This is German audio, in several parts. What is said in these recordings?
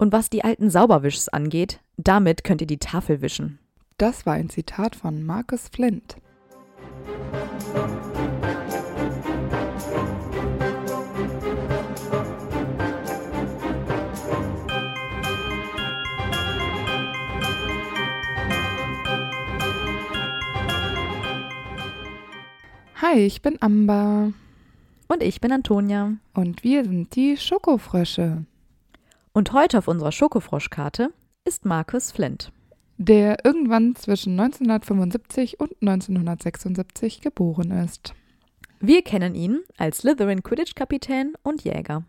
Und was die alten Sauberwischs angeht, damit könnt ihr die Tafel wischen. Das war ein Zitat von Marcus Flint. Hi, ich bin Amber Und ich bin Antonia. und wir sind die Schokofrösche. Und heute auf unserer Schokofroschkarte ist Marcus Flint. der irgendwann zwischen 1975 und 1976 geboren ist. Wir kennen ihn als Slytherin Quidditch-Kapitän und Jäger.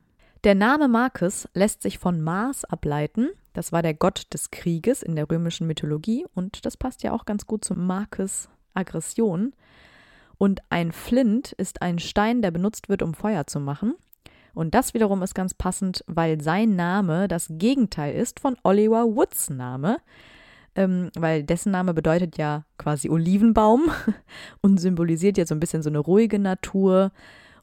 Der Name Marcus lässt sich von Mars ableiten. Das war der Gott des Krieges in der römischen Mythologie und das passt ja auch ganz gut zu Marcus Aggression. Und ein Flint ist ein Stein, der benutzt wird, um Feuer zu machen. Und das wiederum ist ganz passend, weil sein Name das Gegenteil ist von Oliver Woods Name. Ähm, weil dessen Name bedeutet ja quasi Olivenbaum und symbolisiert ja so ein bisschen so eine ruhige Natur.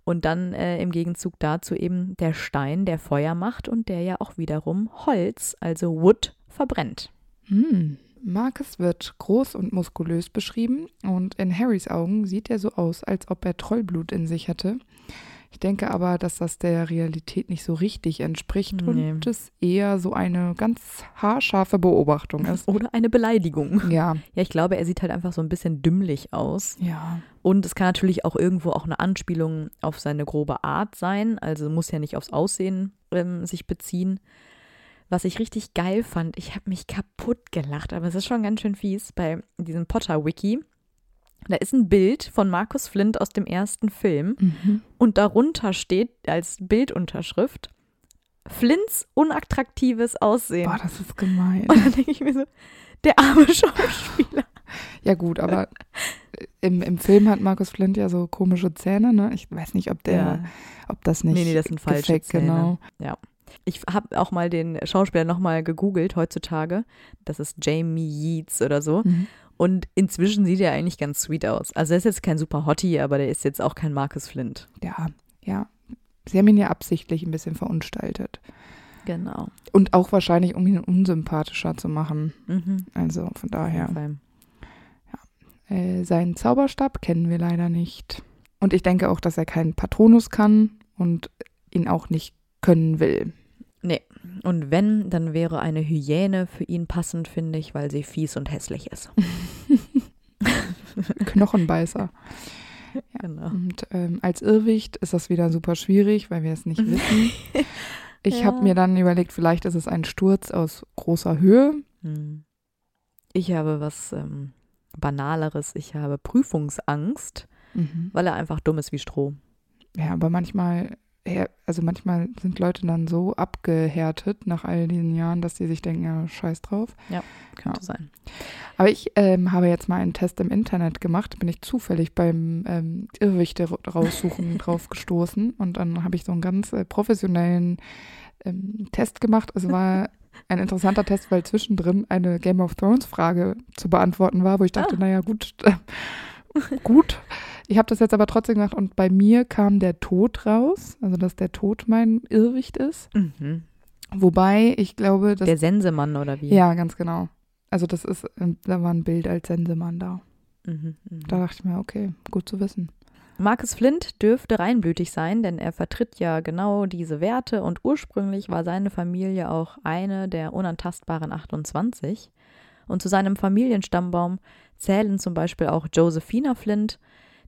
Und dann äh, im Gegenzug dazu eben der Stein, der Feuer macht und der ja auch wiederum Holz, also Wood, verbrennt. Hm. Marcus wird groß und muskulös beschrieben und in Harrys Augen sieht er so aus, als ob er Trollblut in sich hätte. Ich denke aber, dass das der Realität nicht so richtig entspricht Nee. und es eher so eine ganz haarscharfe Beobachtung ist. Oder eine Beleidigung. Ja, Ja, ich glaube, er sieht halt einfach so ein bisschen dümmlich aus. ja. Und es kann natürlich auch irgendwo auch eine Anspielung auf seine grobe Art sein. Also muss ja nicht aufs Aussehen ähm, sich beziehen. Was ich richtig geil fand, ich habe mich kaputt gelacht, aber es ist schon ganz schön fies bei diesem Potter-Wiki. Da ist ein Bild von Markus Flint aus dem ersten Film Mhm. und darunter steht als Bildunterschrift Flints unattraktives Aussehen. Boah, das ist gemein. Und dann denke ich mir so, der arme Schauspieler. Ja gut, aber im, im Film hat Marcus Flint ja so komische Zähne, ne? Ich weiß nicht, ob der, ob das nicht Nee, nee, das sind falsche gefaked, Zähne. genau. Ja. Ich habe auch mal den Schauspieler nochmal gegoogelt heutzutage. Das ist Jamie Yeats oder so. Mhm. Und inzwischen sieht er eigentlich ganz sweet aus. Also er ist jetzt kein super Hottie, aber der ist jetzt auch kein Marcus Flint. Ja, ja. Sie haben ihn ja absichtlich ein bisschen verunstaltet. Genau. Und auch wahrscheinlich, um ihn unsympathischer zu machen. Mhm. Also von daher. Fall. Äh, seinen Zauberstab kennen wir leider nicht. Und ich denke auch, dass er keinen Patronus kann und ihn auch nicht können will. Und wenn, dann wäre eine Hyäne für ihn passend, finde ich, weil sie fies und hässlich ist. Knochenbeißer. Genau. Und ähm, als Irrwicht ist das wieder super schwierig, weil wir es nicht wissen. Ich Ja. habe mir dann überlegt, vielleicht ist es ein Sturz aus großer Höhe. Hm. Ich habe was ähm, Banaleres. Ich habe Prüfungsangst, Mhm. weil er einfach dumm ist wie Stroh. Ja, aber manchmal, ja, also manchmal sind Leute dann so abgehärtet nach all diesen Jahren, dass die sich denken, ja, scheiß drauf. Könnte Ja. sein. Aber ich ähm, habe jetzt mal einen Test im Internet gemacht, bin ich zufällig beim ähm, Irrwichte raussuchen drauf gestoßen und dann habe ich so einen ganz äh, professionellen ähm, Test gemacht. Es war ein interessanter Test, weil zwischendrin eine Game of Thrones Frage zu beantworten war, wo ich dachte, Ah. naja, gut, äh, gut. Ich habe das jetzt aber trotzdem gemacht und bei mir kam der Tod raus, also dass der Tod mein Irrwicht ist. Mhm. Wobei ich glaube, dass Der Sensemann oder wie? ja, ganz genau. Also das ist, ähm, da war ein Bild als Sensemann da. Mhm, mhm. Da dachte ich mir, okay, gut zu wissen. Marcus Flint dürfte reinblütig sein, denn er vertritt ja genau diese Werte und ursprünglich war seine Familie auch eine der unantastbaren 28. Und zu seinem Familienstammbaum zählen zum Beispiel auch Josephina Flint,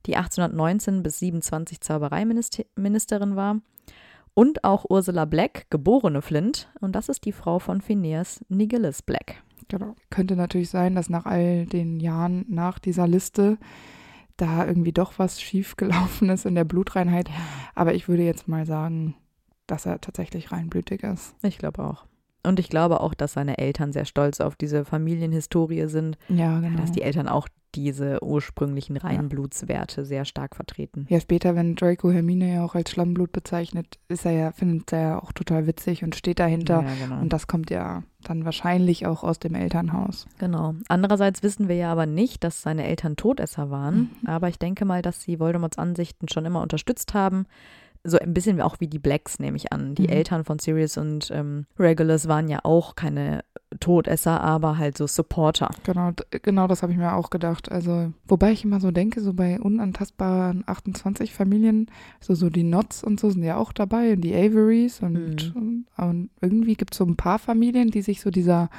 die 1819 bis 27 Zaubereiministerin war, und auch Ursula Black, geborene Flint, und das ist die Frau von Phineas Nigelis Black. Genau. Könnte natürlich sein, dass nach all den Jahren nach dieser Liste da irgendwie doch was schief gelaufen ist in der Blutreinheit. Aber ich würde jetzt mal sagen, dass er tatsächlich reinblütig ist. Ich glaube auch. Und ich glaube auch, dass seine Eltern sehr stolz auf diese Familienhistorie sind, Ja, genau. dass die Eltern auch diese ursprünglichen Reinblutswerte sehr stark vertreten. ja, später, wenn Draco Hermine ja auch als Schlammblut bezeichnet, ist er ja, findet er ja auch total witzig und steht dahinter. Ja, genau. Und das kommt ja dann wahrscheinlich auch aus dem Elternhaus. genau. Andererseits wissen wir ja aber nicht, dass seine Eltern Todesser waren. Mhm. Aber ich denke mal, dass sie Voldemorts Ansichten schon immer unterstützt haben. So ein bisschen auch wie die Blacks, nehme ich an. Die Mhm. Eltern von Sirius und ähm, Regulus waren ja auch keine Todesser, aber halt so Supporter. Genau, genau das habe ich mir auch gedacht. Also, wobei ich immer so denke, so bei unantastbaren 28 Familien, so, so die Knots und so sind ja auch dabei und die Averys und, und irgendwie gibt es so ein paar Familien, die sich so dieser,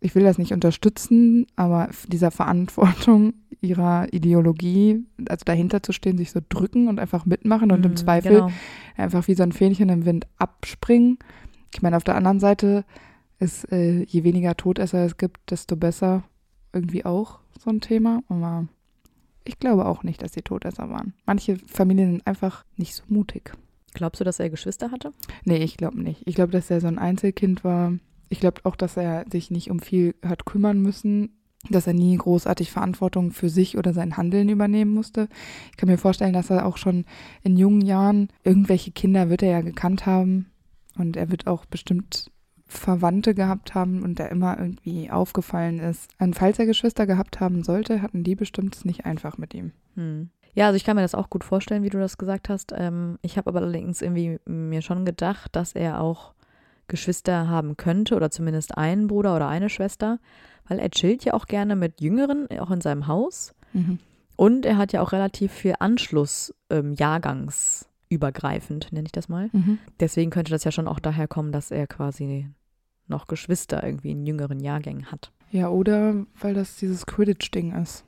ich will das nicht unterstützen, aber dieser Verantwortung ihrer Ideologie, also dahinter zu stehen, sich so drücken und einfach mitmachen und im Mhm, Zweifel Genau. einfach wie so ein Fähnchen im Wind abspringen. Ich meine, auf der anderen Seite ist, äh, je weniger Todesser es gibt, desto besser irgendwie auch so ein Thema. Aber ich glaube auch nicht, dass sie Todesser waren. Manche Familien sind einfach nicht so mutig. Glaubst du, dass er Geschwister hatte? Nee, ich glaube nicht. Ich glaube, dass er so ein Einzelkind war. Ich glaube auch, dass er sich nicht um viel hat kümmern müssen, dass er nie großartig Verantwortung für sich oder sein Handeln übernehmen musste. Ich kann mir vorstellen, dass er auch schon in jungen Jahren irgendwelche Kinder wird er ja gekannt haben und er wird auch bestimmt Verwandte gehabt haben und der immer irgendwie aufgefallen ist. Und falls er Geschwister gehabt haben sollte, hatten die bestimmt es nicht einfach mit ihm. Hm. Ja, also ich kann mir das auch gut vorstellen, wie du das gesagt hast. Ähm, ich habe aber allerdings irgendwie mir schon gedacht, dass er auch Geschwister haben könnte oder zumindest einen Bruder oder eine Schwester, weil er chillt ja auch gerne mit Jüngeren, auch in seinem Haus. Mhm. Und er hat ja auch relativ viel Anschluss ähm, jahrgangsübergreifend, nenne ich das mal. Mhm. Deswegen könnte das ja schon auch daher kommen, dass er quasi noch Geschwister irgendwie in jüngeren Jahrgängen hat. Ja, oder weil das dieses Quidditch-Ding ist.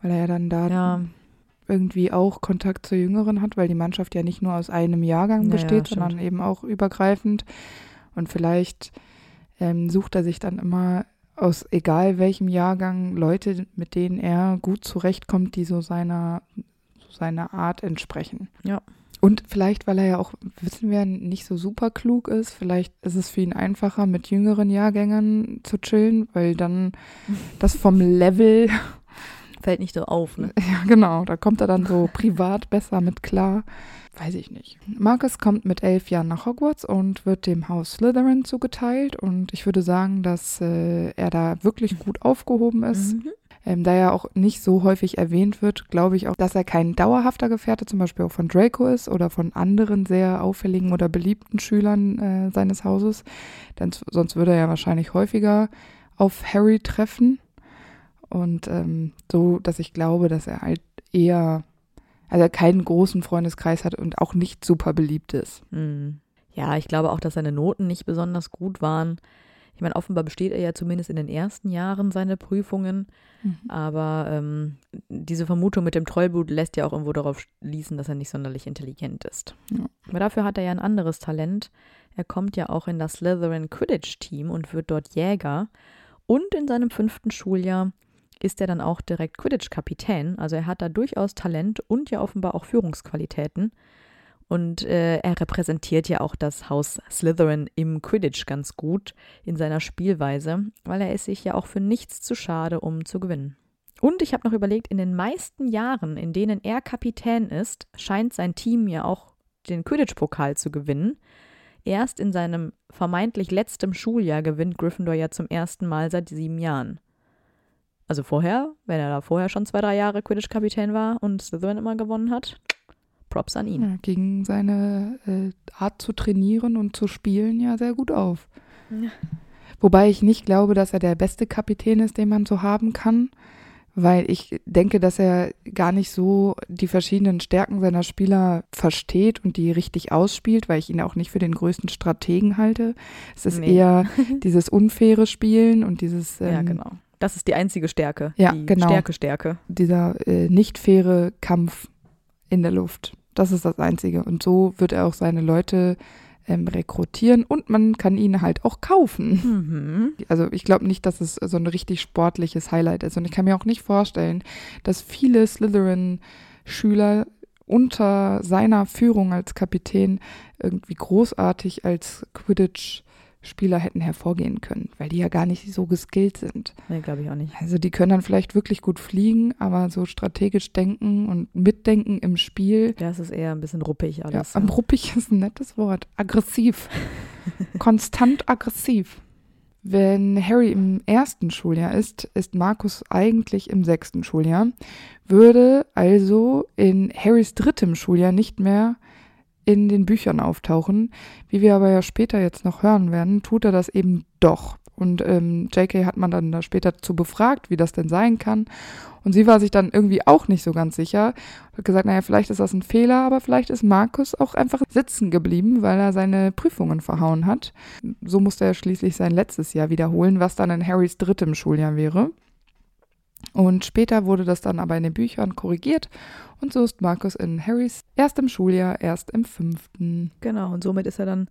Weil er ja dann da Ja, irgendwie auch Kontakt zu Jüngeren hat, weil die Mannschaft ja nicht nur aus einem Jahrgang Ja, ja, besteht, stimmt. sondern eben auch übergreifend. Und vielleicht ähm, sucht er sich dann immer aus egal welchem Jahrgang Leute, mit denen er gut zurechtkommt, die so seiner, seiner Art entsprechen. Ja. Und vielleicht, weil er ja auch, wissen wir, nicht so super klug ist, vielleicht ist es für ihn einfacher, mit jüngeren Jahrgängern zu chillen, weil dann das vom Level fällt nicht so auf, ne? ja, genau. Da kommt er dann so privat besser mit klar. Weiß ich nicht. Marcus kommt mit elf Jahren nach Hogwarts und wird dem Haus Slytherin zugeteilt. Und ich würde sagen, dass äh, er da wirklich gut aufgehoben ist. Mhm. Ähm, da er auch nicht so häufig erwähnt wird, glaube ich auch, dass er kein dauerhafter Gefährte zum Beispiel auch von Draco ist oder von anderen sehr auffälligen oder beliebten Schülern äh, seines Hauses. Denn sonst würde er ja wahrscheinlich häufiger auf Harry treffen. Und ähm, so, dass ich glaube, dass er halt eher, also keinen großen Freundeskreis hat und auch nicht super beliebt ist. Mhm. Ja, ich glaube auch, dass seine Noten nicht besonders gut waren. Ich meine, offenbar besteht er ja zumindest in den ersten Jahren seine Prüfungen, aber ähm, diese Vermutung mit dem Trollblut lässt ja auch irgendwo darauf schließen, dass er nicht sonderlich intelligent ist. Ja. Aber dafür hat er ja ein anderes Talent. Er kommt ja auch in das Slytherin Quidditch-Team und wird dort Jäger. Und in seinem fünften Schuljahr ist er dann auch direkt Quidditch-Kapitän. Also er hat da durchaus Talent und ja offenbar auch Führungsqualitäten. Und äh, er repräsentiert ja auch das Haus Slytherin im Quidditch ganz gut in seiner Spielweise, weil er ist sich ja auch für nichts zu schade, um zu gewinnen. Und ich habe noch überlegt, in den meisten Jahren, in denen er Kapitän ist, scheint sein Team ja auch den Quidditch-Pokal zu gewinnen. Erst in seinem vermeintlich letzten Schuljahr gewinnt Gryffindor ja zum ersten Mal seit sieben Jahren. Also vorher, wenn er da vorher schon zwei, drei Jahre Quidditch-Kapitän war und Slytherin immer gewonnen hat, Props an ihn. Ja, gegen seine äh, Art zu trainieren und zu spielen ja sehr gut auf. Ja. Wobei ich nicht glaube, dass er der beste Kapitän ist, den man so haben kann, weil ich denke, dass er gar nicht so die verschiedenen Stärken seiner Spieler versteht und die richtig ausspielt, weil ich ihn auch nicht für den größten Strategen halte. Es ist Nee. eher dieses unfaire Spielen und dieses ähm, ja, genau. Das ist die einzige Stärke. Ja, die genau. Stärke, Stärke. dieser äh, nicht faire Kampf in der Luft. Das ist das Einzige. Und so wird er auch seine Leute ähm, rekrutieren und man kann ihn halt auch kaufen. Mhm. Also ich glaube nicht, dass es so ein richtig sportliches Highlight ist. Und ich kann mir auch nicht vorstellen, dass viele Slytherin-Schüler unter seiner Führung als Kapitän irgendwie großartig als Quidditch-Spieler hätten hervorgehen können, weil die ja gar nicht so geskillt sind. Nee, glaube ich auch nicht. Also die können dann vielleicht wirklich gut fliegen, aber so strategisch denken und mitdenken im Spiel. Das ist eher ein bisschen ruppig Ja, alles. am ruppig ist ein nettes Wort. Aggressiv. Konstant aggressiv. Wenn Harry im ersten Schuljahr ist, ist Markus eigentlich im sechsten Schuljahr, würde also in Harrys drittem Schuljahr nicht mehr in den Büchern auftauchen. Wie wir aber ja später jetzt noch hören werden, tut er das eben doch. Und ähm, JK hat man dann da später zu befragt, wie das denn sein kann. Und sie war sich dann irgendwie auch nicht so ganz sicher. Hat gesagt, naja, vielleicht ist das ein Fehler, aber vielleicht ist Markus auch einfach sitzen geblieben, weil er seine Prüfungen verhauen hat. So musste er schließlich sein letztes Jahr wiederholen, was dann in Harrys drittem Schuljahr wäre. Und später wurde das dann aber in den Büchern korrigiert und so ist Markus in Harrys erstem Schuljahr erst im fünften. Genau, und somit ist er dann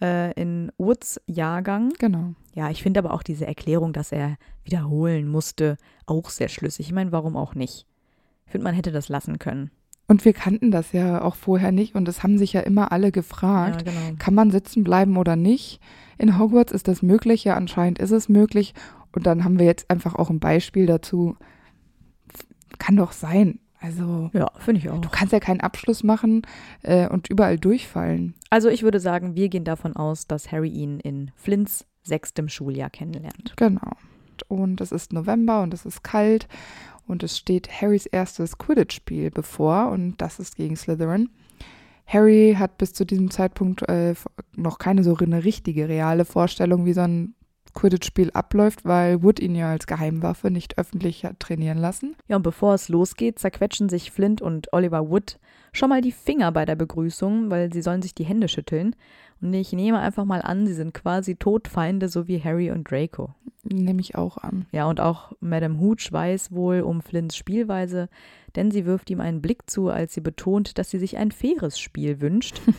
äh, in Woods Jahrgang. Genau. Ja, ich finde aber auch diese Erklärung, dass er wiederholen musste, auch sehr schlüssig. Ich meine, warum auch nicht? Ich finde, man hätte das lassen können. Und wir kannten das ja auch vorher nicht und es haben sich ja immer alle gefragt, Ja, genau. kann man sitzen bleiben oder nicht? In Hogwarts ist das möglich, ja anscheinend ist es möglich. Und dann haben wir jetzt einfach auch ein Beispiel dazu. Kann doch sein. Also Ja, finde ich auch. du kannst ja keinen Abschluss machen äh, und überall durchfallen. Also ich würde sagen, wir gehen davon aus, dass Harry ihn in Flints sechstem Schuljahr kennenlernt. Genau. Und es ist November und es ist kalt und es steht Harrys erstes Quidditch-Spiel bevor und das ist gegen Slytherin. Harry hat bis zu diesem Zeitpunkt äh, noch keine so eine richtige, reale Vorstellung, wie so ein Quidditch-Spiel abläuft, weil Wood ihn ja als Geheimwaffe nicht öffentlich hat trainieren lassen. Ja, und bevor es losgeht, zerquetschen sich Flint und Oliver Wood schon mal die Finger bei der Begrüßung, weil sie sollen sich die Hände schütteln. Und ich nehme einfach mal an, sie sind quasi Todfeinde, so wie Harry und Draco. Nehme ich auch an. Ja, und auch Madame Hooch weiß wohl um Flints Spielweise, denn sie wirft ihm einen Blick zu, als sie betont, dass sie sich ein faires Spiel wünscht.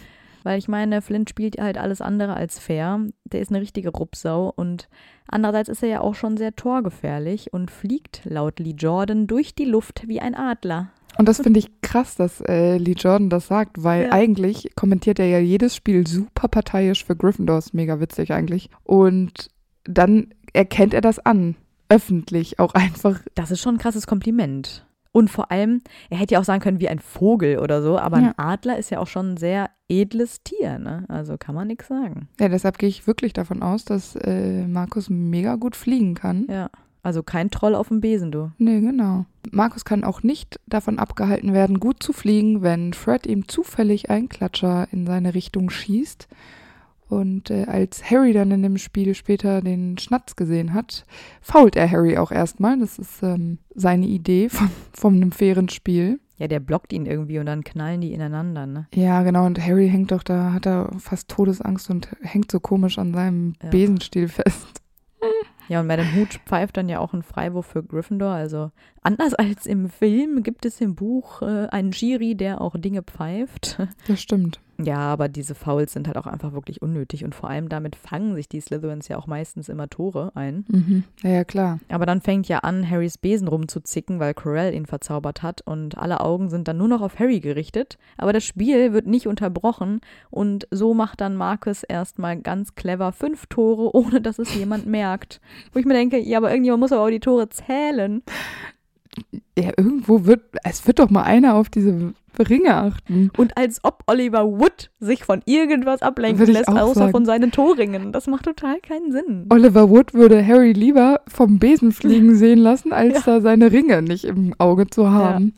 Weil ich meine, Flint spielt halt alles andere als fair. Der ist eine richtige Rupsau und andererseits ist er ja auch schon sehr torgefährlich und fliegt laut Lee Jordan durch die Luft wie ein Adler. Und das finde ich krass, dass äh, Lee Jordan das sagt, weil Ja. eigentlich kommentiert er ja jedes Spiel super parteiisch für Gryffindor. Ist mega witzig eigentlich. Und dann erkennt er das an. Öffentlich auch einfach. Das ist schon ein krasses Kompliment. Und vor allem, er hätte ja auch sagen können wie ein Vogel oder so, aber Ja. ein Adler ist ja auch schon ein sehr edles Tier, ne? Also kann man nichts sagen. Ja, deshalb gehe ich wirklich davon aus, dass äh, Markus mega gut fliegen kann. Ja. Also kein Troll auf dem Besen, du. Nee, genau. Markus kann auch nicht davon abgehalten werden, gut zu fliegen, wenn Fred ihm zufällig einen Klatscher in seine Richtung schießt. Und äh, als Harry dann in dem Spiel später den Schnatz gesehen hat, fault er Harry auch erstmal. Das ist ähm, seine Idee von, von einem fairen Spiel. Ja, der blockt ihn irgendwie und dann knallen die ineinander, ne? Ja, genau. Und Harry hängt doch da, hat er fast Todesangst und hängt so komisch an seinem Ja. Besenstiel fest. Ja, und Madame Hooch pfeift dann ja auch einen Freiwurf für Gryffindor. Also anders als im Film gibt es im Buch äh, einen Jury, der auch Dinge pfeift. Das stimmt. Ja, aber diese Fouls sind halt auch einfach wirklich unnötig und vor allem damit fangen sich die Slytherins ja auch meistens immer Tore ein. Mhm. Ja, ja, klar. Aber dann fängt ja an, Harrys Besen rumzuzicken, weil Corell ihn verzaubert hat und alle Augen sind dann nur noch auf Harry gerichtet. Aber das Spiel wird nicht unterbrochen und so macht dann Marcus erstmal ganz clever fünf Tore, ohne dass es jemand merkt. Wo ich mir denke, ja, aber irgendjemand muss aber auch die Tore zählen. Ja, irgendwo wird, es wird doch mal einer auf diese Ringe achten. Und als ob Oliver Wood sich von irgendwas ablenken lässt, außer sagen. von seinen Torringen. Das macht total keinen Sinn. Oliver Wood würde Harry lieber vom Besen fliegen sehen lassen, als da seine Ringe nicht im Auge zu haben.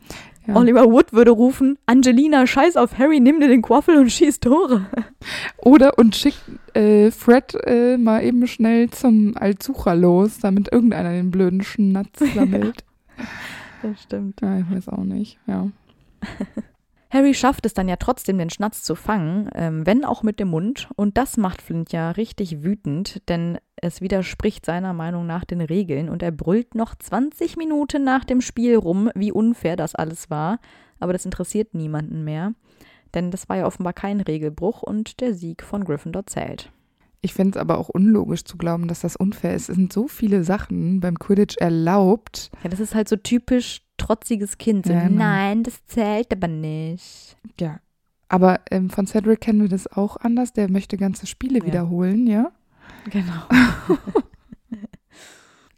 Ja. Oliver Wood würde rufen, Angelina, scheiß auf Harry, nimm dir den Quaffel und schieß Tore. Oder und schickt äh, Fred äh, mal eben schnell zum Alzucher los, damit irgendeiner den blöden Schnatz sammelt. Das stimmt. ja, ich weiß auch nicht. Ja. Harry schafft es dann ja trotzdem, den Schnatz zu fangen, ähm, wenn auch mit dem Mund. Und das macht Flint ja richtig wütend, denn es widerspricht seiner Meinung nach den Regeln und er brüllt noch 20 Minuten nach dem Spiel rum, wie unfair das alles war. Aber das interessiert niemanden mehr, denn das war ja offenbar kein Regelbruch und der Sieg von Gryffindor zählt. Ich finde es aber auch unlogisch zu glauben, dass das unfair ist. Es sind so viele Sachen beim Quidditch erlaubt. Ja, das ist halt so typisch trotziges Kind. So, Ja, genau. Nein, das zählt aber nicht. Ja. Aber ähm, von Cedric kennen wir das auch anders. Der möchte ganze Spiele Ja. wiederholen, ja? Genau.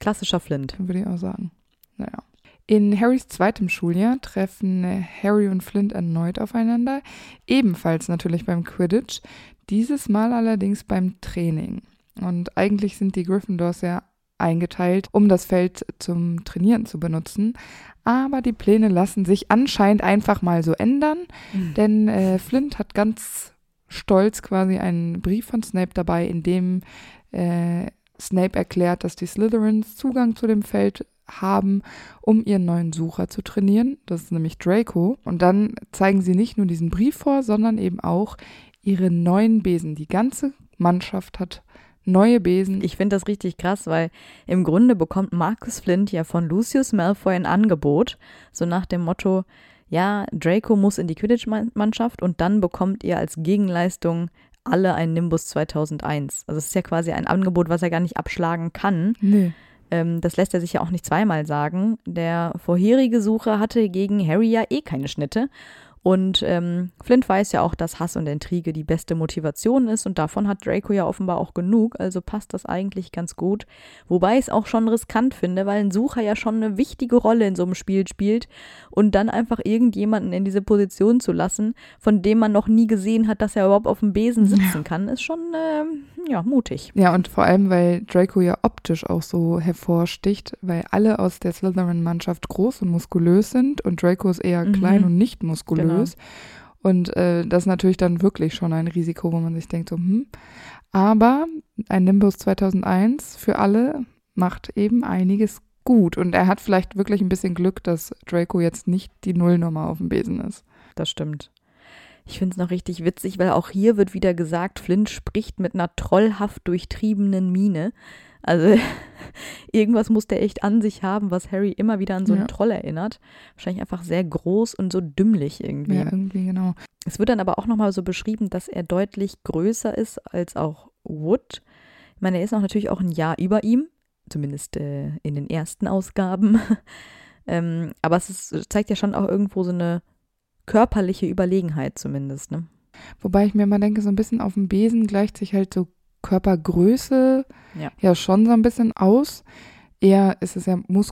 Klassischer Flint. Würde ich auch sagen. Naja. In Harrys zweitem Schuljahr treffen äh, Harry und Flint erneut aufeinander, ebenfalls natürlich beim Quidditch, dieses Mal allerdings beim Training. Und eigentlich sind die Gryffindors ja eingeteilt, um das Feld zum Trainieren zu benutzen. Aber die Pläne lassen sich anscheinend einfach mal so ändern, mhm. denn äh, Flint hat ganz stolz quasi einen Brief von Snape dabei, in dem äh, Snape erklärt, dass die Slytherins Zugang zu dem Feld haben, um ihren neuen Sucher zu trainieren. Das ist nämlich Draco. Und dann zeigen sie nicht nur diesen Brief vor, sondern eben auch ihre neuen Besen. Die ganze Mannschaft hat neue Besen. Ich finde das richtig krass, weil im Grunde bekommt Marcus Flint ja von Lucius Malfoy ein Angebot, so nach dem Motto, ja, Draco muss in die Quidditch-Mannschaft und dann bekommt ihr als Gegenleistung alle ein Nimbus 2001. Also es ist ja quasi ein Angebot, was er gar nicht abschlagen kann. Nee. Ähm, das lässt er sich ja auch nicht zweimal sagen. Der vorherige Sucher hatte gegen Harry ja eh keine Schnitte und ähm, Flint weiß ja auch, dass Hass und Intrige die beste Motivation ist und davon hat Draco ja offenbar auch genug, also passt das eigentlich ganz gut. Wobei ich es auch schon riskant finde, weil ein Sucher ja schon eine wichtige Rolle in so einem Spiel spielt und dann einfach irgendjemanden in diese Position zu lassen, von dem man noch nie gesehen hat, dass er überhaupt auf dem Besen sitzen kann, ist schon äh, ja mutig. Ja, und vor allem, weil Draco ja optisch auch so hervorsticht, weil alle aus der Slytherin-Mannschaft groß und muskulös sind und Draco ist eher mhm. klein und nicht muskulös. Genau. Und äh, das ist natürlich dann wirklich schon ein Risiko, wo man sich denkt, so, hm. Aber ein Nimbus 2001 für alle macht eben einiges gut. Und er hat vielleicht wirklich ein bisschen Glück, dass Draco jetzt nicht die Nullnummer auf dem Besen ist. Das stimmt. Ich finde es noch richtig witzig, weil auch hier wird wieder gesagt, Flint spricht mit einer trollhaft durchtriebenen Miene. Also irgendwas muss der echt an sich haben, was Harry immer wieder an so einen ja. Troll erinnert. Wahrscheinlich einfach sehr groß und so dümmlich irgendwie. Ja, irgendwie, genau. Es wird dann aber auch nochmal so beschrieben, dass er deutlich größer ist als auch Wood. Ich meine, er ist auch natürlich auch ein Jahr über ihm, zumindest äh, in den ersten Ausgaben. ähm, aber es ist, zeigt ja schon auch irgendwo so eine körperliche Überlegenheit zumindest, ne? Wobei ich mir mal denke, so ein bisschen auf dem Besen gleicht sich halt so Körpergröße ja. ja schon so ein bisschen aus. Eher ist es ja, mus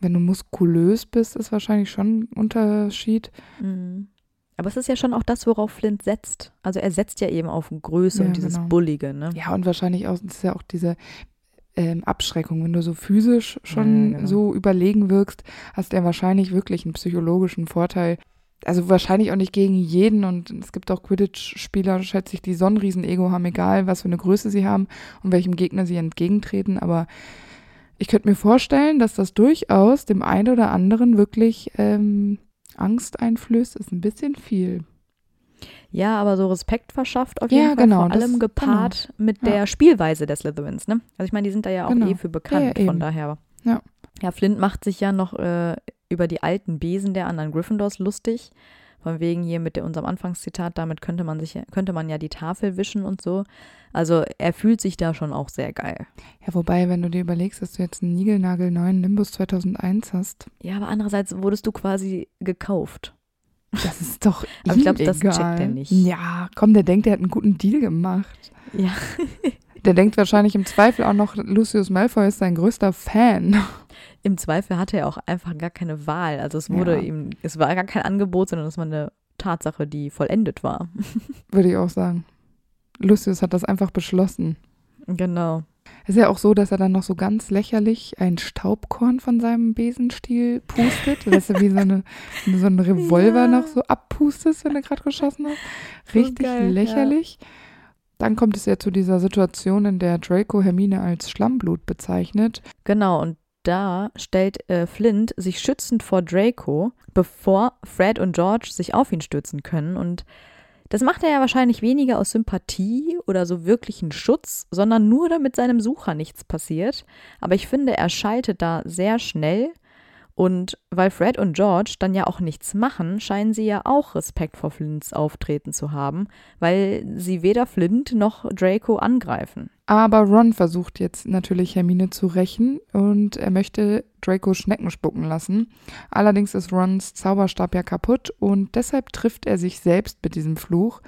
wenn du muskulös bist, ist wahrscheinlich schon ein Unterschied. Mhm. Aber es ist ja schon auch das, worauf Flint setzt. Also er setzt ja eben auf Größe ja, und dieses genau. Bullige, ne? Ja, und wahrscheinlich auch, ist ja auch diese ähm, Abschreckung. Wenn du so physisch schon ja, genau. so überlegen wirkst, hast ja wahrscheinlich wirklich einen psychologischen Vorteil, also wahrscheinlich auch nicht gegen jeden und es gibt auch Quidditch-Spieler, schätze ich, die so ein Riesen-Ego haben, egal was für eine Größe sie haben und welchem Gegner sie entgegentreten, aber ich könnte mir vorstellen, dass das durchaus dem einen oder anderen wirklich ähm, Angst einflößt, ist ein bisschen viel. Ja, aber so Respekt verschafft auf jeden ja, Fall, genau, vor allem das, gepaart genau. mit der ja. Spielweise der Slytherins, ne? Also ich meine, die sind da ja auch genau. eh für bekannt, ja, von daher. Ja. Ja, Flint macht sich ja noch äh, über die alten Besen der anderen Gryffindors lustig. Von wegen hier mit der, unserem Anfangszitat, damit könnte man sich könnte man ja die Tafel wischen und so. Also er fühlt sich da schon auch sehr geil. Ja, wobei, wenn du dir überlegst, dass du jetzt einen niegelnagelneuen Nimbus 2001 hast. Ja, aber andererseits wurdest du quasi gekauft. Das ist doch Aber ich glaube, das checkt er nicht. Ja, komm, der denkt, der hat einen guten Deal gemacht. Ja. der denkt wahrscheinlich im Zweifel auch noch, Lucius Malfoy ist sein größter Fan im Zweifel hatte er auch einfach gar keine Wahl. Also es wurde ja. ihm, es war gar kein Angebot, sondern es war eine Tatsache, die vollendet war. Würde ich auch sagen. Lucius hat das einfach beschlossen. Genau. Es ist ja auch so, dass er dann noch so ganz lächerlich ein Staubkorn von seinem Besenstiel pustet. weißt du, wie so, eine, so ein Revolver ja. noch so abpustest, wenn er gerade geschossen hat. Richtig so geil, lächerlich. Ja. Dann kommt es ja zu dieser Situation, in der Draco Hermine als Schlammblut bezeichnet. Genau, und da stellt äh, Flint sich schützend vor Draco, bevor Fred und George sich auf ihn stürzen können. Und das macht er ja wahrscheinlich weniger aus Sympathie oder so wirklichen Schutz, sondern nur damit seinem Sucher nichts passiert. Aber ich finde, er schaltet da sehr schnell und weil Fred und George dann ja auch nichts machen, scheinen sie ja auch Respekt vor Flints Auftreten zu haben, weil sie weder Flint noch Draco angreifen. Aber Ron versucht jetzt natürlich Hermine zu rächen und er möchte Draco Schnecken spucken lassen. Allerdings ist Rons Zauberstab ja kaputt und deshalb trifft er sich selbst mit diesem Fluch.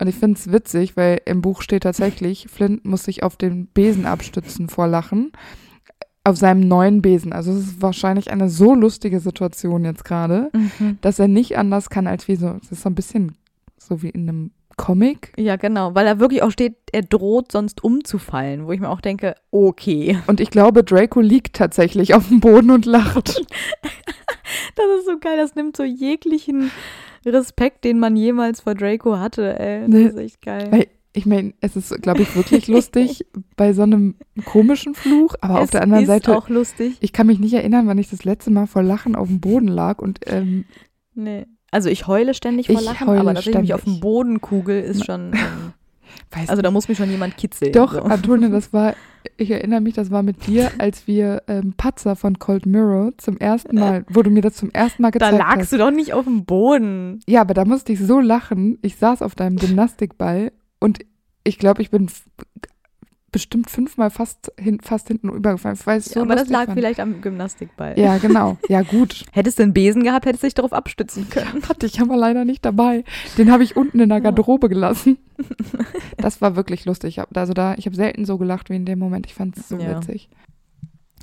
Und ich finde es witzig, weil im Buch steht tatsächlich, Flint muss sich auf den Besen abstützen vor Lachen auf seinem neuen Besen. Also es ist wahrscheinlich eine so lustige Situation jetzt gerade, mhm. dass er nicht anders kann als wie so, es ist so ein bisschen so wie in einem Comic. Ja, genau, weil da wirklich auch steht, er droht sonst umzufallen, wo ich mir auch denke, okay. Und ich glaube, Draco liegt tatsächlich auf dem Boden und lacht. Das ist so geil, das nimmt so jeglichen Respekt, den man jemals vor Draco hatte, ey. Das ist echt geil. Weil ich meine, es ist, glaube ich, wirklich lustig bei so einem komischen Fluch, aber auf es der anderen ist Seite, auch lustig. ich kann mich nicht erinnern, wann ich das letzte Mal vor Lachen auf dem Boden lag und ähm, Nee. Also ich heule ständig vor Ich Lachen, aber dass ich mich auf ständig. den Boden kugel, ist schon. Ähm, weiß also da muss mich schon jemand kitzeln. Doch, so. Antonia, das war, ich erinnere mich, das war mit dir, als wir ähm, Patzer von Cold Mirror zum ersten Mal, wo du mir das zum ersten Mal Da gezeigt lagst hast. du doch nicht auf dem Boden. Ja, aber da musste ich so lachen. Ich saß auf deinem Gymnastikball und ich glaube, ich bin bestimmt fünfmal fast, hin, fast hinten übergefallen, weil so ja, aber das lag fand. vielleicht am Gymnastikball. Ja, genau. Ja, gut. Hättest du einen Besen gehabt, hättest du dich darauf abstützen können. Hatte ich aber leider nicht dabei. Den habe ich unten in der. Garderobe gelassen. Das war wirklich lustig. Also da, ich habe selten so gelacht wie in dem Moment. Ich fand es so Ja. witzig.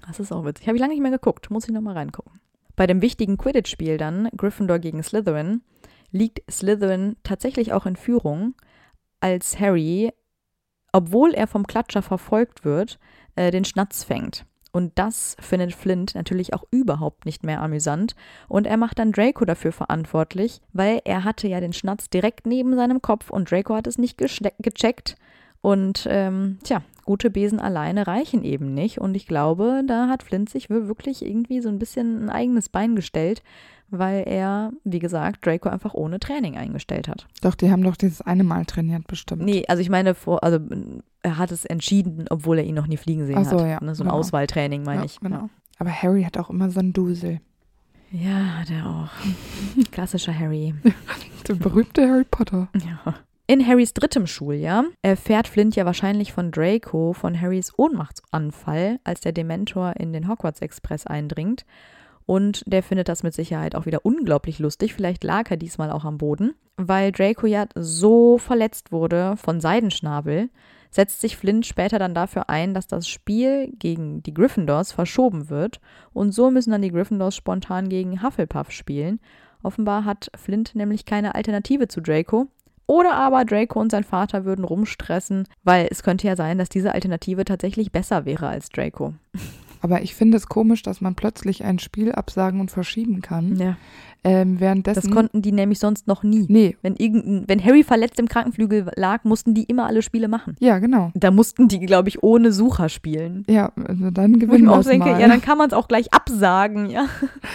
Das ist auch witzig. Habe ich lange nicht mehr geguckt. Muss ich nochmal reingucken. Bei dem wichtigen Quidditch-Spiel dann, Gryffindor gegen Slytherin, liegt Slytherin tatsächlich auch in Führung, als Harry, obwohl er vom Klatscher verfolgt wird, äh, den Schnatz fängt. Und das findet Flint natürlich auch überhaupt nicht mehr amüsant. Und er macht dann Draco dafür verantwortlich, weil er hatte ja den Schnatz direkt neben seinem Kopf und Draco hat es nicht gecheckt. Und ähm, tja, gute Besen alleine reichen eben nicht. Und ich glaube, da hat Flint sich wir- wirklich irgendwie so ein bisschen ein eigenes Bein gestellt, weil er, wie gesagt, Draco einfach ohne Training eingestellt hat. Doch, die haben doch dieses eine Mal trainiert, bestimmt. Nee, also ich meine, vor, also er hat es entschieden, obwohl er ihn noch nie fliegen sehen Ach so, hat. ja, ne, so ein genau. Auswahltraining, meine ja, ich. Genau. Aber Harry hat auch immer so einen Dusel. Ja, der auch. Klassischer Harry. Der berühmte Harry Potter. Ja. In Harrys drittem Schuljahr erfährt Flint ja wahrscheinlich von Draco von Harrys Ohnmachtsanfall, als der Dementor in den Hogwarts Express eindringt. Und der findet das mit Sicherheit auch wieder unglaublich lustig. Vielleicht lag er diesmal auch am Boden. Weil Draco ja so verletzt wurde von Seidenschnabel, setzt sich Flint später dann dafür ein, dass das Spiel gegen die Gryffindors verschoben wird. Und so müssen dann die Gryffindors spontan gegen Hufflepuff spielen. Offenbar hat Flint nämlich keine Alternative zu Draco. Oder aber Draco und sein Vater würden rumstressen, weil es könnte ja sein, dass diese Alternative tatsächlich besser wäre als Draco. Aber ich finde es komisch, dass man plötzlich ein Spiel absagen und verschieben kann. Ja. Ähm, währenddessen. Das konnten die nämlich sonst noch nie. Nee, Wenn, irgendein, wenn Harry verletzt im Krankenflügel lag, mussten die immer alle Spiele machen. ja, genau. Da mussten die, glaube ich, ohne Sucher spielen. Ja, also dann gewinnen wir auch es denke, mal. ja, dann kann man es auch gleich absagen, ja.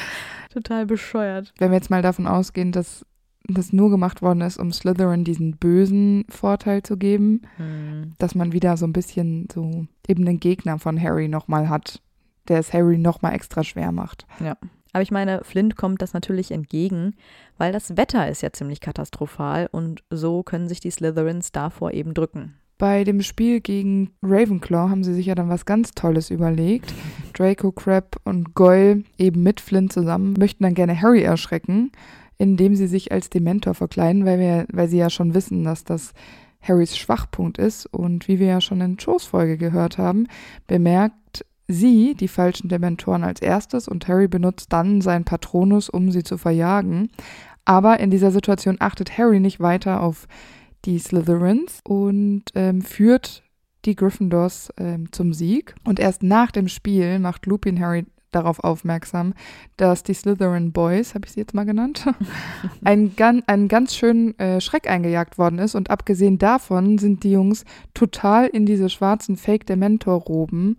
Total bescheuert. Wenn wir jetzt mal davon ausgehen, dass das nur gemacht worden ist, um Slytherin diesen bösen Vorteil zu geben, Hm. dass man wieder so ein bisschen so eben den Gegner von Harry nochmal hat, der es Harry nochmal extra schwer macht. Aber ich meine, Flint kommt das natürlich entgegen, weil das Wetter ist ja ziemlich katastrophal und so können sich die Slytherins davor eben drücken. Bei dem Spiel gegen Ravenclaw haben sie sich ja dann was ganz Tolles überlegt. Draco, Crab und Goyle eben mit Flint zusammen möchten dann gerne Harry erschrecken, indem sie sich als Dementor verkleiden, weil, wir, weil sie ja schon wissen, dass das Harrys Schwachpunkt ist. Und wie wir ja schon in Joes Folge gehört haben, bemerkt sie die falschen Dementoren als erstes und Harry benutzt dann seinen Patronus, um sie zu verjagen. Aber in dieser Situation achtet Harry nicht weiter auf die Slytherins und ähm, führt die Gryffindors ähm, zum Sieg. Und erst nach dem Spiel macht Lupin Harry darauf aufmerksam, dass die Slytherin Boys, habe ich sie jetzt mal genannt, einen, gan einen ganz schönen äh, Schreck eingejagt worden ist. Und abgesehen davon sind die Jungs total in diese schwarzen Fake-Dementor-Roben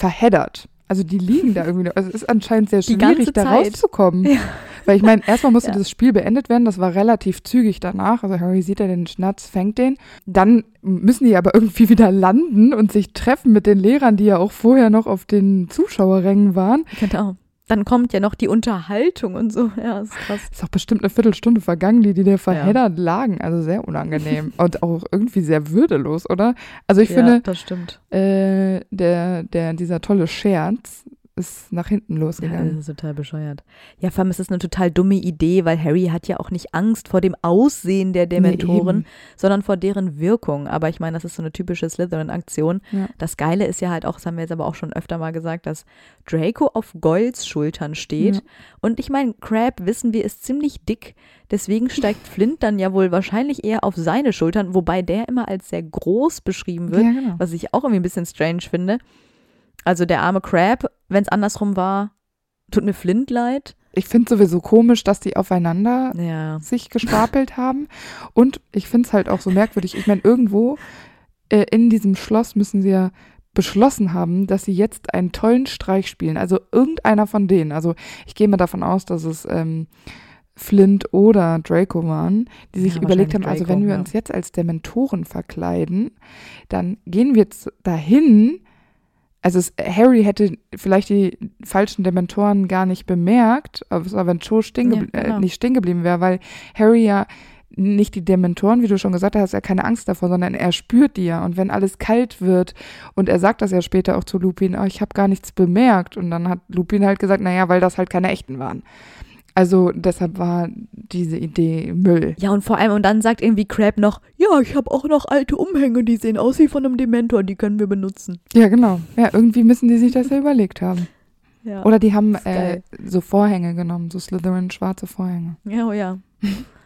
verheddert. Also die liegen da irgendwie. Also es ist anscheinend sehr schwierig, da rauszukommen. Ja. Weil ich meine, erstmal musste Ja. das Spiel beendet werden, das war relativ zügig danach. Also Harry sieht ja den Schnatz, fängt den. Dann müssen die aber irgendwie wieder landen und sich treffen mit den Lehrern, die ja auch vorher noch auf den Zuschauerrängen waren. Genau. Dann kommt ja noch die Unterhaltung und so. Ja, ist krass. Ist auch bestimmt eine Viertelstunde vergangen, die die da verheddert lagen. Also sehr unangenehm und auch irgendwie sehr würdelos, oder? Also ich ja, finde, das stimmt. äh, der, der, dieser tolle Scherz, ist nach hinten Ja, losgegangen. das ist total bescheuert. Ja, vor allem ist es eine total dumme Idee, weil Harry hat ja auch nicht Angst vor dem Aussehen der Dementoren, eben. sondern vor deren Wirkung. Aber ich meine, das ist so eine typische Slytherin-Aktion. Ja. Das Geile ist ja halt auch, das haben wir jetzt aber auch schon öfter mal gesagt, dass Draco auf Goyles Schultern steht. Ja. Und ich meine, Crab, wissen wir, ist ziemlich dick. Deswegen steigt Flint dann ja wohl wahrscheinlich eher auf seine Schultern, wobei der immer als sehr groß beschrieben wird Ja, genau. was ich auch irgendwie ein bisschen strange finde. Also der arme Crab, wenn es andersrum war, tut mir Flint leid. Ich finde sowieso komisch, dass die aufeinander Ja. sich gestapelt haben. Und ich finde es halt auch so merkwürdig. Ich meine, irgendwo äh, in diesem Schloss müssen sie ja beschlossen haben, dass sie jetzt einen tollen Streich spielen. Also irgendeiner von denen. Also ich gehe mal davon aus, dass es ähm, Flint oder Draco waren, die sich Ja, überlegt haben, wahrscheinlich also wenn Draco, wir ja. uns jetzt als Dementoren verkleiden, dann gehen wir jetzt dahin. Also es, Harry hätte vielleicht die falschen Dementoren gar nicht bemerkt, aber wenn Cho stehen Ja, gebl- genau. äh, nicht stehen geblieben wäre, weil Harry ja nicht die Dementoren, wie du schon gesagt hast, er keine Angst davor, sondern er spürt die ja. Und wenn alles kalt wird und er sagt das ja später auch zu Lupin, oh, ich habe gar nichts bemerkt. Und dann hat Lupin halt gesagt, naja, weil das halt keine echten waren. Also deshalb war diese Idee Müll. Ja, und vor allem, und dann sagt irgendwie Crab noch, ja, ich habe auch noch alte Umhänge, die sehen aus wie von einem Dementor, die können wir benutzen. Ja, genau. Ja, irgendwie müssen die sich das ja überlegt haben. Ja. Oder die haben äh, so Vorhänge genommen, so Slytherin schwarze Vorhänge. Ja, oh ja.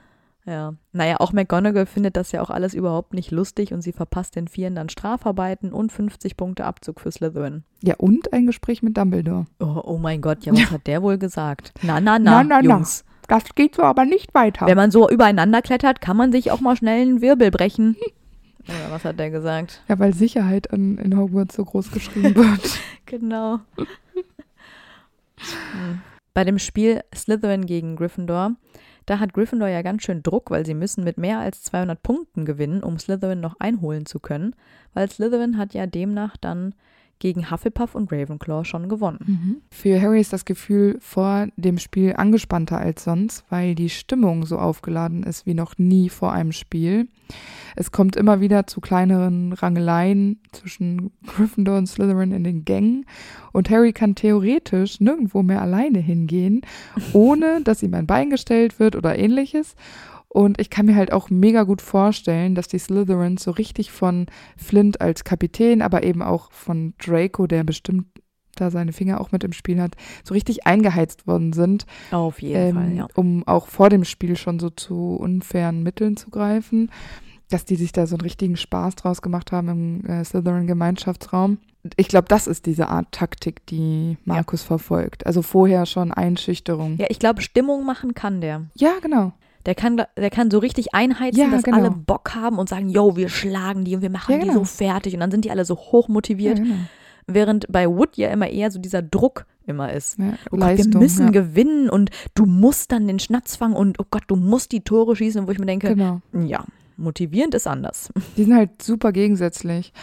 ja. Naja, auch McGonagall findet das ja auch alles überhaupt nicht lustig und sie verpasst den Vieren dann Strafarbeiten und 50 Punkte Abzug für Slytherin. Ja, und ein Gespräch mit Dumbledore. Oh, oh mein Gott, ja, was hat der wohl gesagt? Na, na, na, Na, na, na. Jungs. Das geht so aber nicht weiter. Wenn man so übereinander klettert, kann man sich auch mal schnell einen Wirbel brechen. Oder was hat der gesagt? ja, weil Sicherheit an, in Hogwarts so groß geschrieben wird. Genau. Hm. Bei dem Spiel Slytherin gegen Gryffindor, da hat Gryffindor ja ganz schön Druck, weil sie müssen mit mehr als 200 Punkten gewinnen, um Slytherin noch einholen zu können, weil Slytherin hat ja demnach dann gegen Hufflepuff und Ravenclaw schon gewonnen. Für Harry ist das Gefühl vor dem Spiel angespannter als sonst, weil die Stimmung so aufgeladen ist wie noch nie vor einem Spiel. Es kommt immer wieder zu kleineren Rangeleien zwischen Gryffindor und Slytherin in den Gängen und Harry kann theoretisch nirgendwo mehr alleine hingehen, ohne dass ihm ein Bein gestellt wird oder ähnliches. Und ich kann mir halt auch mega gut vorstellen, dass die Slytherins so richtig von Flint als Kapitän, aber eben auch von Draco, der bestimmt da seine Finger auch mit im Spiel hat, so richtig eingeheizt worden sind, Auf jeden Fall, ähm, ja. um auch vor dem Spiel schon so zu unfairen Mitteln zu greifen, dass die sich da so einen richtigen Spaß draus gemacht haben im äh, Slytherin-Gemeinschaftsraum. Ich glaube, das ist diese Art Taktik, die Markus verfolgt. Also vorher schon Einschüchterung. Ja, ich glaube, Stimmung machen kann der. Ja, genau. Der kann, der kann so richtig einheizen, Ja, dass genau. alle Bock haben und sagen, yo, wir schlagen die und wir machen Ja, die genau. so fertig. Und dann sind die alle so hoch motiviert. Ja, genau. Während bei Wood ja immer eher so dieser Druck immer ist. Ja, Oh Gott, Leistung, wir müssen ja. gewinnen und du musst dann den Schnatz fangen und oh Gott, du musst die Tore schießen, wo ich mir denke, Genau. ja, motivierend ist anders. Die sind halt super gegensätzlich.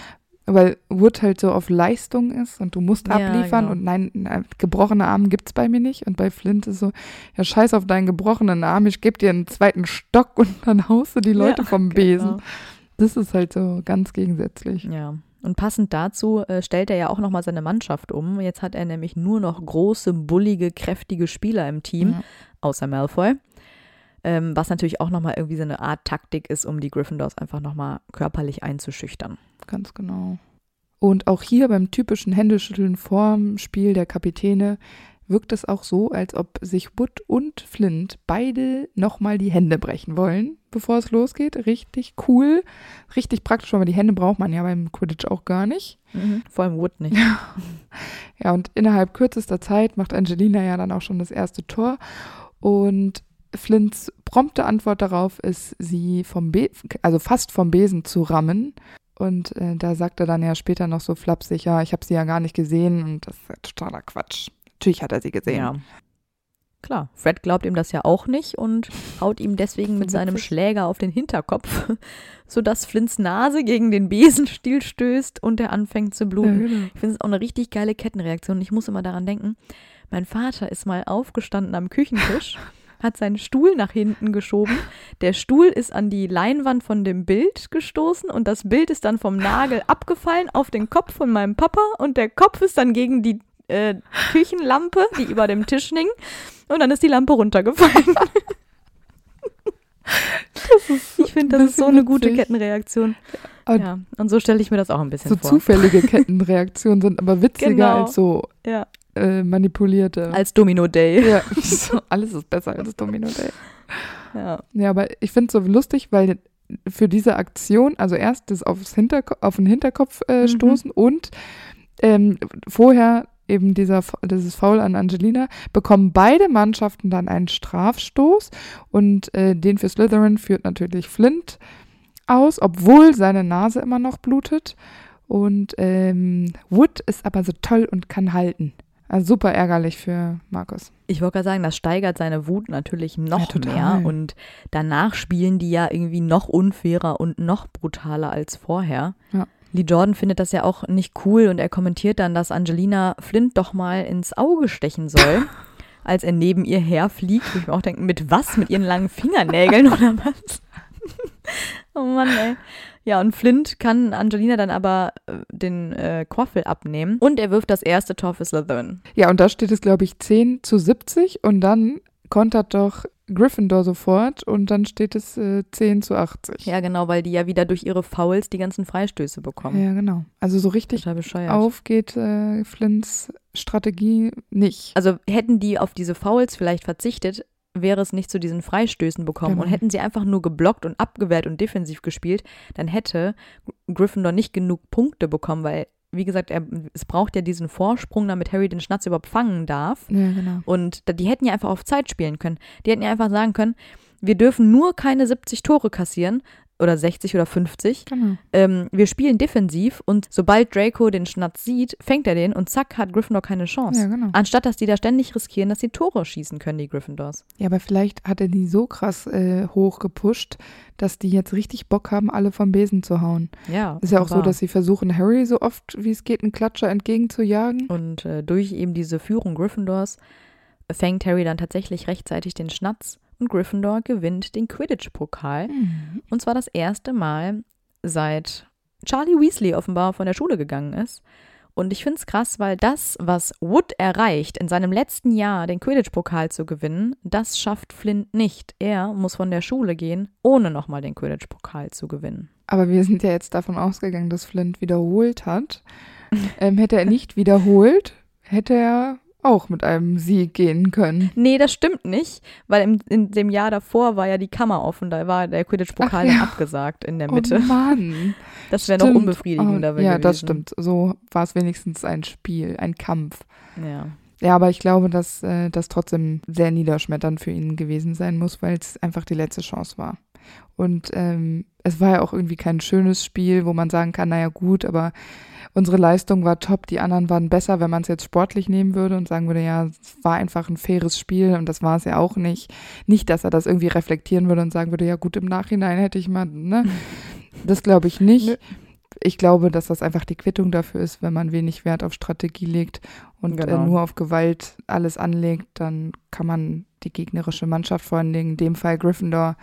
Weil Wood halt so auf Leistung ist und du musst Ja, abliefern genau. und nein, gebrochene Arme gibt's bei mir nicht. Und bei Flint ist so, ja, scheiß auf deinen gebrochenen Arm, ich geb dir einen zweiten Stock und dann haust du die Leute Ja, vom Besen. Genau. Das ist halt so ganz gegensätzlich. Ja. Und passend dazu äh, stellt er ja auch nochmal seine Mannschaft um. Jetzt hat er nämlich nur noch große, bullige, kräftige Spieler im Team, Ja. außer Malfoy. Ähm, was natürlich auch nochmal irgendwie so eine Art Taktik ist, um die Gryffindors einfach nochmal körperlich einzuschüchtern. Ganz genau. Und auch hier beim typischen Händeschütteln vorm Spiel der Kapitäne wirkt es auch so, als ob sich Wood und Flint beide nochmal die Hände brechen wollen, bevor es losgeht. Richtig cool, richtig praktisch, weil die Hände braucht man ja beim Quidditch auch gar nicht. Vor allem Wood nicht. Ja, und innerhalb kürzester Zeit macht Angelina ja dann auch schon das erste Tor. Und Flints prompte Antwort darauf ist, sie vom Be also fast vom Besen zu rammen. Und äh, da sagt er dann ja später noch so flapsig, ja, ich habe sie ja gar nicht gesehen und das ist ja totaler Quatsch. Natürlich hat er sie gesehen. Ja. Klar, Fred glaubt ihm das ja auch nicht und haut ihm deswegen mit seinem. Schläger auf den Hinterkopf, sodass Flints Nase gegen den Besenstiel stößt und er anfängt zu Ja, bluten. genau. Ich finde es auch eine richtig geile Kettenreaktion. Ich muss immer daran denken, mein Vater ist mal aufgestanden am Küchentisch, hat seinen Stuhl nach hinten geschoben. Der Stuhl ist an die Leinwand von dem Bild gestoßen und das Bild ist dann vom Nagel abgefallen auf den Kopf von meinem Papa und der Kopf ist dann gegen die äh, Küchenlampe, die über dem Tisch hing. Und dann ist die Lampe runtergefallen. ich finde, das ist so eine gute witzig. Kettenreaktion. Und Ja, und so stelle ich mir das auch ein bisschen so vor. zufällige Kettenreaktionen sind aber witziger Genau. als so Ja, äh, manipulierte. als Domino Day. ja, so, alles ist besser als Domino Day. Ja. Ja, aber ich finde es so lustig, weil für diese Aktion, also erst das aufs Hinterko auf den Hinterkopf äh, Mhm. stoßen und ähm, vorher eben dieser, dieses Foul an Angelina, bekommen beide Mannschaften dann einen Strafstoß und äh, den für Slytherin führt natürlich Flint aus, obwohl seine Nase immer noch blutet. Und ähm, Wood ist aber so toll und kann halten. Also super ärgerlich für Markus. Ich wollte gerade sagen, das steigert seine Wut natürlich noch Ja, total. mehr. Und danach spielen die ja irgendwie noch unfairer und noch brutaler als vorher. Ja. Lee Jordan findet das ja auch nicht cool und er kommentiert dann, dass Angelina Flint doch mal ins Auge stechen soll, als er neben ihr herfliegt. Wo ich mir auch denke, mit was? Mit ihren langen Fingernägeln oder was? oh Mann, ey. Ja, und Flint kann Angelina dann aber äh, den äh, Quaffel abnehmen und er wirft das erste Tor für Slytherin. Ja, und da steht es, glaube ich, 10 zu 70 und dann kontert doch Gryffindor sofort und dann steht es äh, 10 zu 80. Ja, genau, weil die ja wieder durch ihre Fouls die ganzen Freistöße bekommen. Ja, genau. Also so richtig auf geht äh, Flints Strategie nicht. Also hätten die auf diese Fouls vielleicht verzichtet, wäre es nicht zu diesen Freistößen bekommen. Genau. Und hätten sie einfach nur geblockt und abgewehrt und defensiv gespielt, dann hätte Gryffindor nicht genug Punkte bekommen, weil, wie gesagt, er, es braucht ja diesen Vorsprung, damit Harry den Schnatz überhaupt fangen darf. Ja, genau. Und die hätten ja einfach auf Zeit spielen können. Die hätten ja einfach sagen können, wir dürfen nur keine 70 Tore kassieren oder 60 oder 50. Genau. Ähm, wir spielen defensiv und sobald Draco den Schnatz sieht, fängt er den und zack hat Gryffindor keine Chance. Ja, genau. Anstatt dass die da ständig riskieren, dass sie Tore schießen können, die Gryffindors. Ja, aber vielleicht hat er die so krass äh, hoch gepusht, dass die jetzt richtig Bock haben, alle vom Besen zu hauen. Ja. Ist ja auch so, dass sie versuchen, Harry so oft wie es geht einen Klatscher entgegenzujagen. Und äh, durch eben diese Führung Gryffindors fängt Harry dann tatsächlich rechtzeitig den Schnatz und Gryffindor gewinnt den Quidditch-Pokal. Mhm. Und zwar das erste Mal seit Charlie Weasley offenbar von der Schule gegangen ist. Und ich finde es krass, weil das, was Wood erreicht, in seinem letzten Jahr den Quidditch-Pokal zu gewinnen, das schafft Flint nicht. Er muss von der Schule gehen, ohne nochmal den Quidditch-Pokal zu gewinnen. Aber wir sind ja jetzt davon ausgegangen, dass Flint wiederholt hat. Ähm, hätte er nicht wiederholt, hätte er auch mit einem Sieg gehen können. Nee, das stimmt nicht, weil im, in dem Jahr davor war ja die Kammer offen, da war der Quidditch-Pokal ja. abgesagt in der Mitte. Oh Mann. das wäre noch unbefriedigender Oh, Ja, gewesen. das stimmt. So war es wenigstens ein Spiel, ein Kampf. Ja. Ja, aber ich glaube, dass äh, das trotzdem sehr niederschmetternd für ihn gewesen sein muss, weil es einfach die letzte Chance war. Und ähm, es war ja auch irgendwie kein schönes Spiel, wo man sagen kann, naja gut, aber unsere Leistung war top, die anderen waren besser, wenn man es jetzt sportlich nehmen würde und sagen würde, ja, es war einfach ein faires Spiel und das war es ja auch nicht. Nicht, dass er das irgendwie reflektieren würde und sagen würde, ja gut, im Nachhinein hätte ich mal, ne? Das glaube ich nicht. Nö. Ich glaube, dass das einfach die Quittung dafür ist, wenn man wenig Wert auf Strategie legt und Genau. äh, nur auf Gewalt alles anlegt, dann kann man die gegnerische Mannschaft, vor allen Dingen in dem Fall Gryffindor,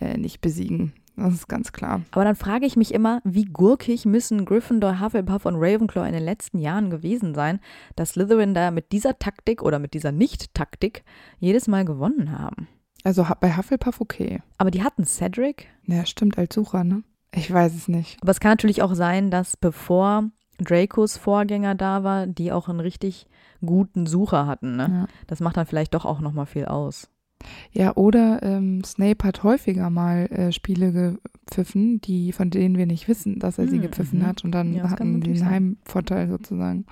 äh, nicht besiegen. Das ist ganz klar. Aber dann frage ich mich immer, wie gurkig müssen Gryffindor, Hufflepuff und Ravenclaw in den letzten Jahren gewesen sein, dass Slytherin da mit dieser Taktik oder mit dieser Nicht-Taktik jedes Mal gewonnen haben. Also bei Hufflepuff okay. Aber die hatten Cedric. Ja, stimmt, als Sucher, ne? Ich weiß es nicht. Aber es kann natürlich auch sein, dass bevor Dracos Vorgänger da war, die auch einen richtig guten Sucher hatten. Ne? Ja. Das macht dann vielleicht doch auch nochmal viel aus. Ja, oder ähm, Snape hat häufiger mal äh, Spiele gepfiffen, die, von denen wir nicht wissen, dass er sie Mhm, gepfiffen mhm. hat. Und dann Ja, hatten natürlich einen. Heimvorteil sozusagen.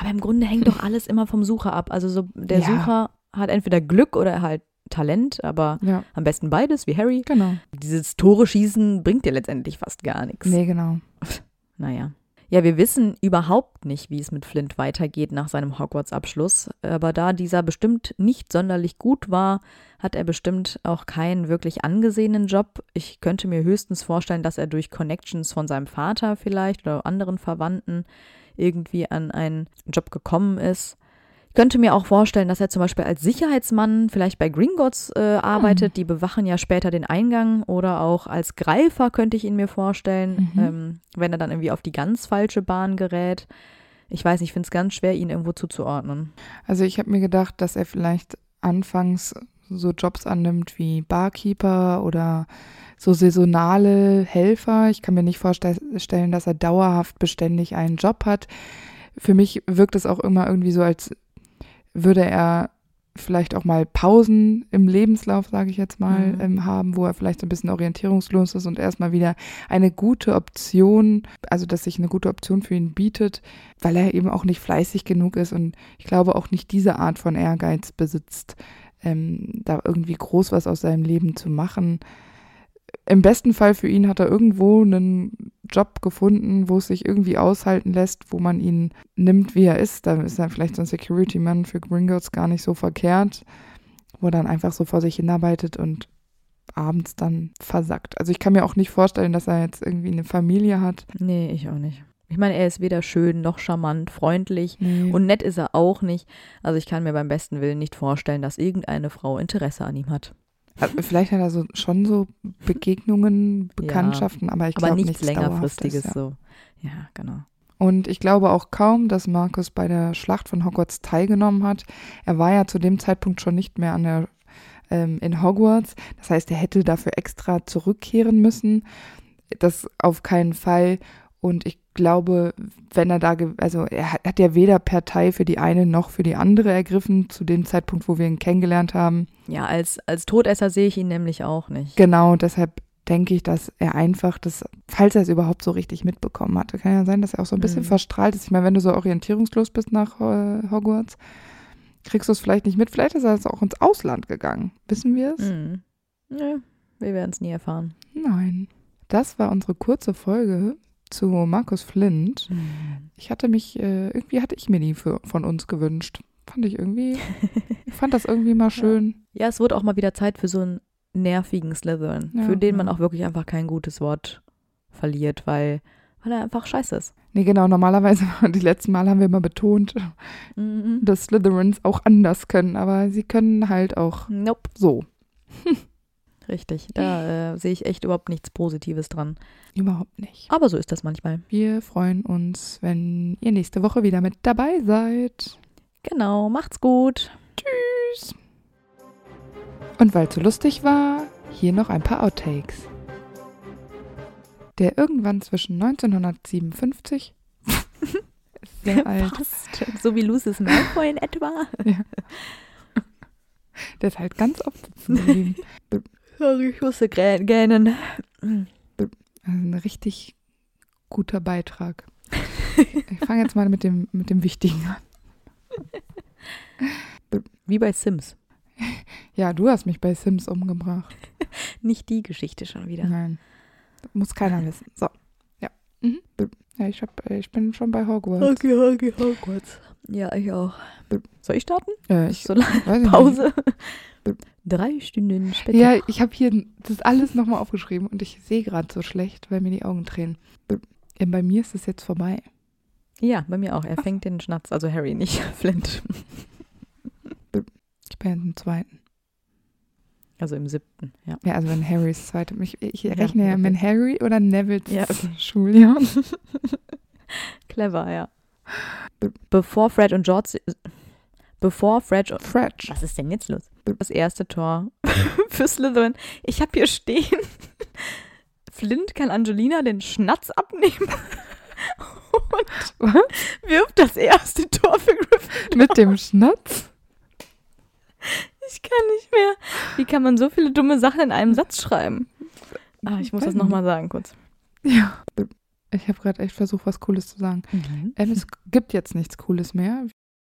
Aber im Grunde hängt doch alles immer vom Sucher ab. Also so, der Ja. Sucher hat entweder Glück oder halt Talent, aber Ja, am besten beides, wie Harry. genau. Dieses Tore schießen bringt dir letztendlich fast gar nichts. Nee, genau. Naja. Ja, wir wissen überhaupt nicht, wie es mit Flint weitergeht nach seinem Hogwarts-Abschluss. Aber da dieser bestimmt nicht sonderlich gut war, hat er bestimmt auch keinen wirklich angesehenen Job. Ich könnte mir höchstens vorstellen, dass er durch Connections von seinem Vater vielleicht oder anderen Verwandten irgendwie an einen Job gekommen ist. Ich könnte mir auch vorstellen, dass er zum Beispiel als Sicherheitsmann vielleicht bei Gringotts äh, arbeitet. Die bewachen ja später den Eingang. Oder auch als Greifer könnte ich ihn mir vorstellen, Mhm. ähm, wenn er dann irgendwie auf die ganz falsche Bahn gerät. ich weiß nicht, ich finde es ganz schwer, ihn irgendwo zuzuordnen. Also ich habe mir gedacht, dass er vielleicht anfangs so Jobs annimmt wie Barkeeper oder so saisonale Helfer. Ich kann mir nicht vorstellen, dass er dauerhaft beständig einen Job hat. Für mich wirkt es auch immer irgendwie so, als würde er vielleicht auch mal Pausen im Lebenslauf, sage ich jetzt mal, mhm. ähm, haben, wo er vielleicht so ein bisschen orientierungslos ist und erstmal wieder eine gute Option, also dass sich eine gute Option für ihn bietet, weil er eben auch nicht fleißig genug ist und ich glaube auch nicht diese Art von Ehrgeiz besitzt, ähm, da irgendwie groß was aus seinem Leben zu machen. Im besten Fall für ihn hat er irgendwo einen Job gefunden, wo es sich irgendwie aushalten lässt, wo man ihn nimmt, wie er ist. Da ist er vielleicht so ein Security-Man für Gringotts gar nicht so verkehrt, wo er dann einfach so vor sich hinarbeitet und abends dann versackt. Also ich kann mir auch nicht vorstellen, dass er jetzt irgendwie eine Familie hat. Nee, ich auch nicht. Ich meine, er ist weder schön noch charmant, freundlich nee. und nett ist er auch nicht. Also ich kann mir beim besten Willen nicht vorstellen, dass irgendeine Frau Interesse an ihm hat. Vielleicht hat er so schon so Begegnungen, Bekanntschaften, ja, aber ich glaube nichts, nichts längerfristiges ja. so. Ja, genau. Und ich glaube auch kaum, dass Markus bei der Schlacht von Hogwarts teilgenommen hat. Er war ja zu dem Zeitpunkt schon nicht mehr an der ähm, in Hogwarts. Das heißt, er hätte dafür extra zurückkehren müssen. Das auf keinen Fall. Und ich glaube, wenn er da, also er hat ja weder Partei für die eine noch für die andere ergriffen, zu dem Zeitpunkt, wo wir ihn kennengelernt haben. Ja, als, als Todesser sehe ich ihn nämlich auch nicht. Genau, deshalb denke ich, dass er einfach das, falls er es überhaupt so richtig mitbekommen hatte, kann ja sein, dass er auch so ein bisschen mhm. verstrahlt ist. Ich meine, wenn du so orientierungslos bist nach äh, Hogwarts, kriegst du es vielleicht nicht mit. Vielleicht ist er jetzt auch ins Ausland gegangen. Wissen wir es? Mhm. Ja, wir werden es nie erfahren. Nein. Das war unsere kurze Folge zu Markus Flint. Mhm. Ich hatte mich, äh, irgendwie hatte ich mir die für, von uns gewünscht. Fand ich irgendwie, ich fand das irgendwie mal schön. Ja. ja, es wurde auch mal wieder Zeit für so einen nervigen Slytherin, ja, für den man auch wirklich einfach kein gutes Wort verliert, weil, weil er einfach scheiße ist. Nee, genau, normalerweise, die letzten Mal haben wir immer betont, mhm. dass Slytherins auch anders können, aber sie können halt auch nope. so. Richtig, da äh, sehe ich echt überhaupt nichts Positives dran. Überhaupt nicht. Aber so ist das manchmal. Wir freuen uns, wenn ihr nächste Woche wieder mit dabei seid. Genau, macht's gut. Tschüss. Und weil es so lustig war, hier noch ein paar Outtakes. Der irgendwann zwischen 1957 sehr alt. Passt. So wie Lucis Malfoy in etwa. Ja. Der ist halt ganz oft sitzen geblieben. Sorry, ich musste gähnen. Also ein richtig guter Beitrag. Ich fange jetzt mal mit dem, mit dem Wichtigen an. Wie bei Sims. Ja, du hast mich bei Sims umgebracht. Nicht die Geschichte schon wieder. Nein. Muss keiner wissen. So. Ja. Mhm. Ja, ich, hab, ich bin schon bei Hogwarts. Okay, okay, Hogwarts. Ja, ich auch. Soll ich starten? Äh, ich, so lange Pause. Drei Stunden später. Ja, ich habe hier das alles nochmal aufgeschrieben und ich sehe gerade so schlecht, weil mir die Augen tränen. Ja, bei mir ist es jetzt vorbei. Ja, bei mir auch. Er fängt den Schnatz, also Harry, nicht Flint. Ich bin im zweiten. Also im siebten, ja. Ja, also wenn Harrys zweite. Ich, ich rechne ja, mit Harry oder Nevils ja. Schuljahr. Clever, ja. Bevor Fred und George bevor Fred. Fred. Was ist denn jetzt los? Das erste Tor für Slytherin. Ich habe hier stehen. Flint kann Angelina den Schnatz abnehmen. Und wirft das erste Tor für Gryffindor. Mit dem Schnatz? Ich kann nicht mehr. Wie kann man so viele dumme Sachen in einem Satz schreiben? Ah, ich muss das nochmal sagen kurz. Ja. Ich habe gerade echt versucht, was Cooles zu sagen. Mhm. Ähm, es gibt jetzt nichts Cooles mehr.